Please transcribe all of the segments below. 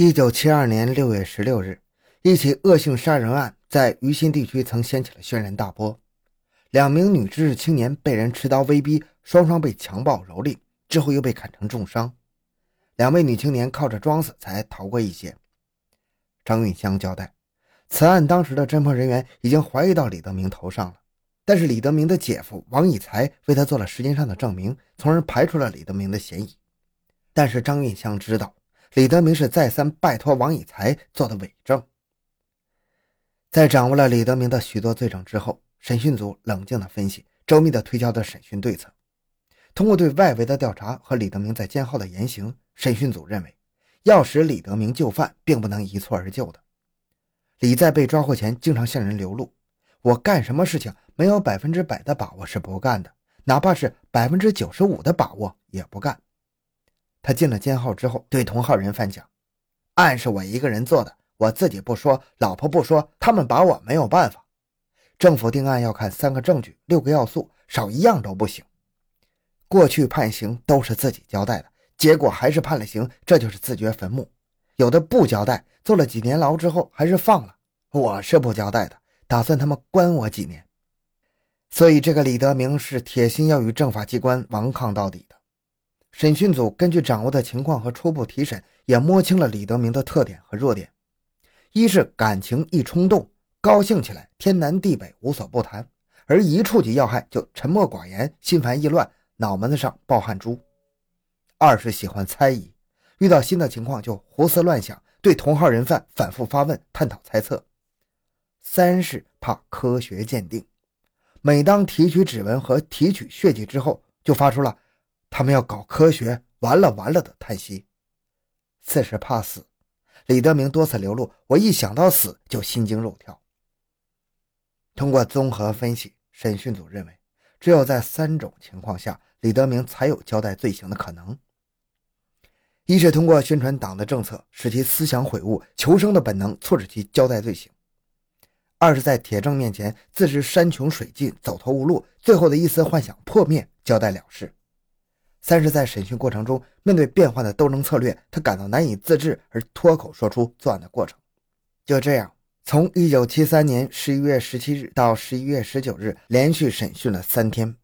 一九七二年六月十六日，一起恶性杀人案在于新地区曾掀起了轩然大波。两名女知识青年被人持刀威逼，双双被强暴蹂躏，之后又被砍成重伤。两位女青年靠着装死才逃过一劫。张运香交代，此案当时的侦破人员已经怀疑到李德明头上了，但是李德明的姐夫王以才为他做了时间上的证明，从而排除了李德明的嫌疑。但是张运香知道，李德明是再三拜托王以才做的伪证。在掌握了李德明的许多罪证之后。审讯组冷静地分析，周密地推敲的审讯对策。通过对外围的调查和李德明在监号的言行，审讯组认为，要使李德明就范，并不能一蹴而就的。李在被抓获前，经常向人流露：“我干什么事情没有百分之百的把握是不干的，哪怕是百分之九十五的把握也不干。”他进了监号之后，对同号人犯讲：“案是我一个人做的，我自己不说，老婆不说，他们把我没有办法。”政府定案要看三个证据、六个要素，少一样都不行。过去判刑都是自己交代的，结果还是判了刑，这就是自掘坟墓。有的不交代，坐了几年牢之后还是放了。我是不交代的，打算他们关我几年。所以这个李德明是铁心要与政法机关顽抗到底的。审讯组根据掌握的情况和初步提审，也摸清了李德明的特点和弱点：一是感情一冲动。高兴起来，天南地北无所不谈；而一触及要害，就沉默寡言，心烦意乱，脑门子上爆汗珠。二是喜欢猜疑，遇到新的情况就胡思乱想，对同号人犯反复发问，探讨猜测。三是怕科学鉴定，每当提取指纹和提取血迹之后，就发出了“他们要搞科学，完了完了”的叹息。四是怕死，李德明多次流露：“我一想到死就心惊肉跳。”通过综合分析，审讯组认为，只有在三种情况下，李德明才有交代罪行的可能：一是通过宣传党的政策，使其思想悔悟，求生的本能促使其交代罪行；二是，在铁证面前，自知山穷水尽，走投无路，最后的一丝幻想破灭，交代了事；三是，在审讯过程中，面对变幻的斗争策略，他感到难以自制，而脱口说出作案的过程。就这样。从一九七三年十一月十七日到十一月十九日，连续审讯了三天。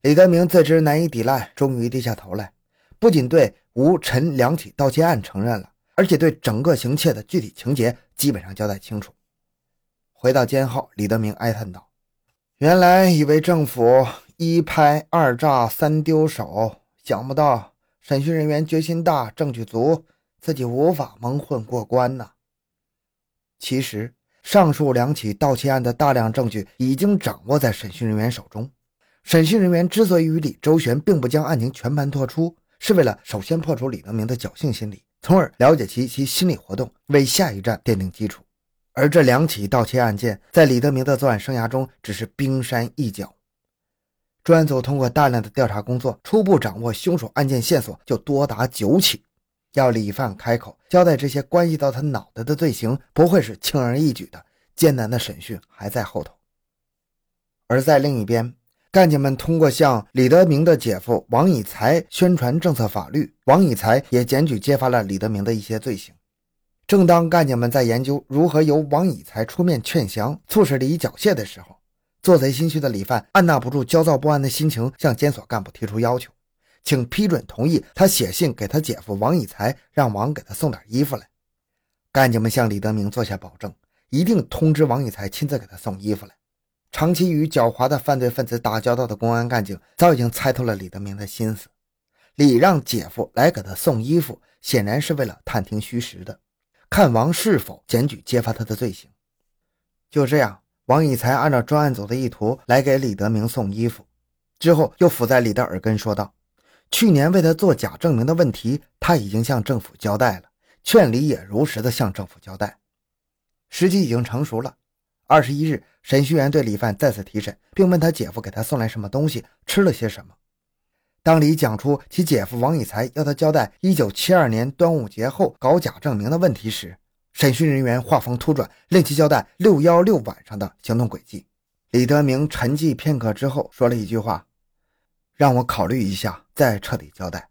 李德明自知难以抵赖，终于低下头来，不仅对吴陈两起盗窃案承认了，而且对整个行窃的具体情节基本上交代清楚。回到监号，李德明哀叹道：“原来以为政府一拍二炸三丢手，想不到审讯人员决心大，证据足，自己无法蒙混过关呐。”其实，上述两起盗窃案的大量证据已经掌握在审讯人员手中。审讯人员之所以与李周旋，并不将案情全盘托出，是为了首先破除李德明的侥幸心理，从而了解其其心理活动，为下一站奠定基础。而这两起盗窃案件在李德明的作案生涯中只是冰山一角。专案组通过大量的调查工作，初步掌握凶手案件线索就多达九起。要李犯开口交代这些关系到他脑袋的罪行，不会是轻而易举的。艰难的审讯还在后头。而在另一边，干警们通过向李德明的姐夫王以才宣传政策法律，王以才也检举揭发了李德明的一些罪行。正当干警们在研究如何由王以才出面劝降，促使李缴械的时候，做贼心虚的李犯按捺不住焦躁不安的心情，向监所干部提出要求。请批准同意，他写信给他姐夫王以才，让王给他送点衣服来。干警们向李德明做下保证，一定通知王以才亲自给他送衣服来。长期与狡猾的犯罪分子打交道的公安干警早已经猜透了李德明的心思。李让姐夫来给他送衣服，显然是为了探听虚实的，看王是否检举揭发他的罪行。就这样，王以才按照专案组的意图来给李德明送衣服，之后又伏在李的耳根说道。去年为他做假证明的问题，他已经向政府交代了，劝李也如实的向政府交代。时机已经成熟了。二十一日，审讯员对李范再次提审，并问他姐夫给他送来什么东西，吃了些什么。当李讲出其姐夫王以才要他交代一九七二年端午节后搞假证明的问题时，审讯人员话锋突转，令其交代六幺六晚上的行动轨迹。李德明沉寂片刻之后，说了一句话。让我考虑一下，再彻底交代。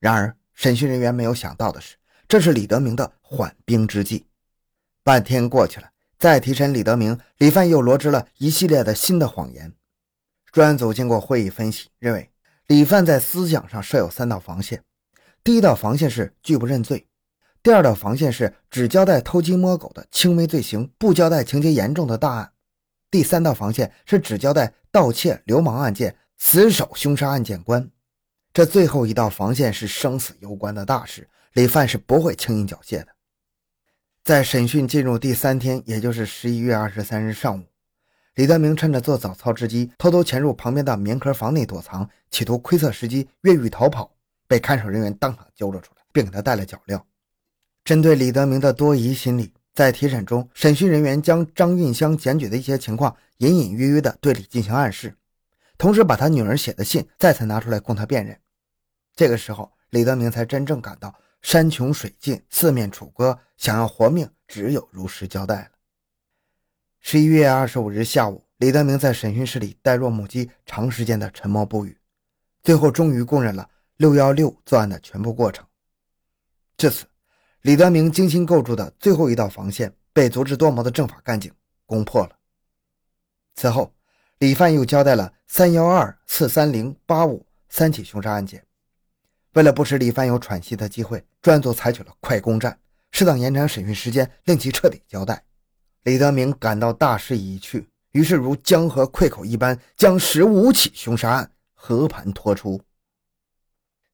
然而，审讯人员没有想到的是，这是李德明的缓兵之计。半天过去了，再提审李德明，李范又罗织了一系列的新的谎言。专案组经过会议分析，认为李范在思想上设有三道防线：第一道防线是拒不认罪；第二道防线是只交代偷鸡摸狗的轻微罪行，不交代情节严重的大案；第三道防线是只交代盗窃、流氓案件、死守凶杀案件关。这最后一道防线是生死攸关的大事，李范是不会轻易缴械的。在审讯进入第三天，也就是十一月二十三日上午，李德明趁着做早操之机，偷偷潜入旁边的棉壳房内躲藏，企图窥测时机越狱逃跑，被看守人员当场揪了出来，并给他戴了脚镣。针对李德明的多疑心理，在提审中，审讯人员将张运香检举的一些情况隐隐约约地对李进行暗示，同时把他女儿写的信再次拿出来供他辨认。这个时候，李德明才真正感到。山穷水尽，四面楚歌，想要活命，只有如实交代了。十一月二十五日下午，李德明在审讯室里呆若木鸡，长时间的沉默不语，最后终于供认了六幺六作案的全部过程。至此，李德明精心构筑的最后一道防线被足智多谋的政法干警攻破了。此后，李范又交代了三幺二、四三零、八五三起凶杀案件。为了不使李范有喘息的机会，专案组采取了快攻战，适当延长审讯时间，令其彻底交代。李德明感到大势已去，于是如江河溃口一般，将十五起凶杀案和盘托出。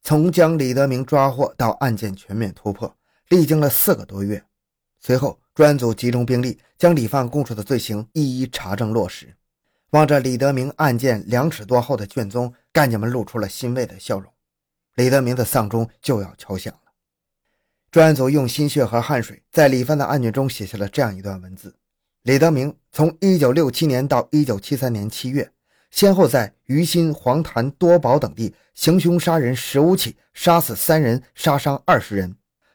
从将李德明抓获到案件全面突破，历经了四个多月。随后，专案组集中兵力，将李范供述的罪行一一查证落实。望着李德明案件两尺多厚的卷宗，干警们露出了欣慰的笑容。李德明的丧钟就要敲响了。专案组用心血和汗水，在李帆的案卷中写下了这样一段文字：李德明从1967年到1973年7月，先后在于新、黄潭、多宝等地行凶杀人十五起，杀死三人，杀伤二十人；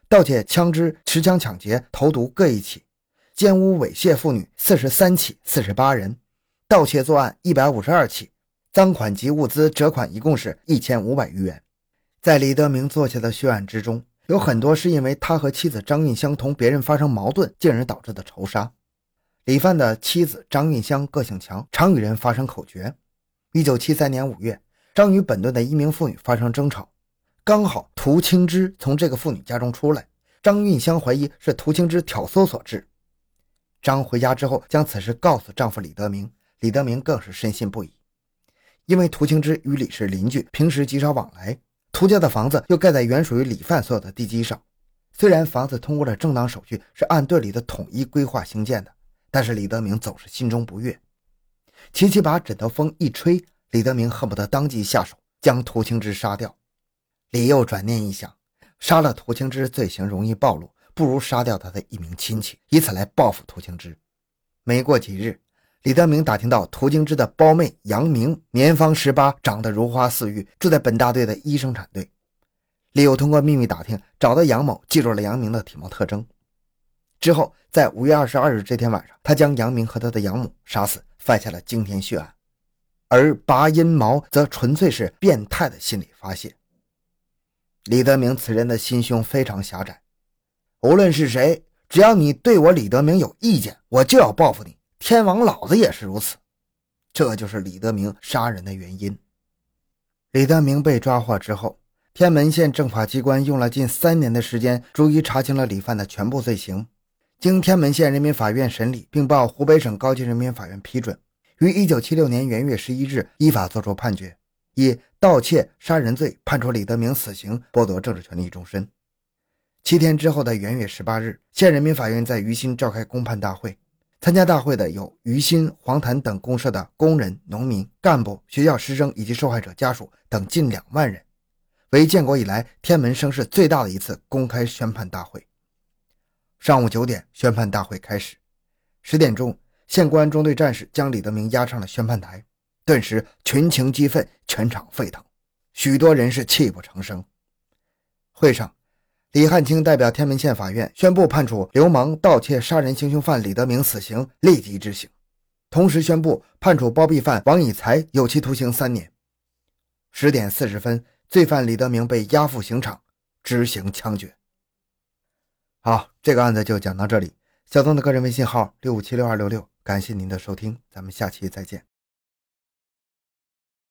盗窃枪支、持枪抢劫、投毒各一起；奸污猥亵妇女四十三起，四十八人；盗窃作案一百五十二起，赃款及物资折款一共是一千五百余元。在李德明做下的血案之中，有很多是因为他和妻子张运香同别人发生矛盾，进而导致的仇杀。李范的妻子张运香个性强，常与人发生口角。一九七三年五月，张与本队的一名妇女发生争吵，刚好涂青枝从这个妇女家中出来，张运香怀疑是涂青枝挑唆所致。张回家之后，将此事告诉丈夫李德明，李德明更是深信不疑，因为涂青枝与李是邻居，平时极少往来。涂家的房子又盖在原属于李范所有的地基上，虽然房子通过了正当手续，是按队里的统一规划兴建的，但是李德明总是心中不悦。琪琪把枕头风一吹，李德明恨不得当即下手将涂青枝杀掉。李佑转念一想，杀了涂青枝罪行容易暴露，不如杀掉他的一名亲戚，以此来报复涂青枝。没过几日。李德明打听到涂青枝的胞妹杨明年方十八，长得如花似玉，住在本大队的一生产队。李佑通过秘密打听，找到杨某，记住了杨明的体貌特征。之后，在五月二十二日这天晚上，他将杨明和他的养母杀死，犯下了惊天血案。而拔阴毛则纯粹是变态的心理发泄。李德明此人的心胸非常狭窄，无论是谁，只要你对我李德明有意见，我就要报复你。天王老子也是如此，这就是李德明杀人的原因。李德明被抓获之后，天门县政法机关用了近三年的时间，逐一查清了李犯的全部罪行。经天门县人民法院审理，并报湖北省高级人民法院批准，于一九七六年元月十一日依法作出判决，一盗窃杀人罪判处李德明死刑，剥夺政治权利终身。七天之后的元月十八日，县人民法院在于新召开公判大会。参加大会的有于新、黄潭等公社的工人、农民、干部、学校师生以及受害者家属等近两万人，为建国以来天门声势最大的一次公开宣判大会。上午九点，宣判大会开始。十点钟，县公安中队战士将李德明押上了宣判台，顿时群情激愤，全场沸腾，许多人是泣不成声。会上。李汉清代表天门县法院宣布判处流氓盗窃杀人行凶犯李德明死刑，立即执行。同时宣布判处包庇犯王以才有期徒刑三年。十点四十分，罪犯李德明被押赴刑场执行枪决。好，这个案子就讲到这里。小东的个人微信号六五七六二六六，感谢您的收听，咱们下期再见。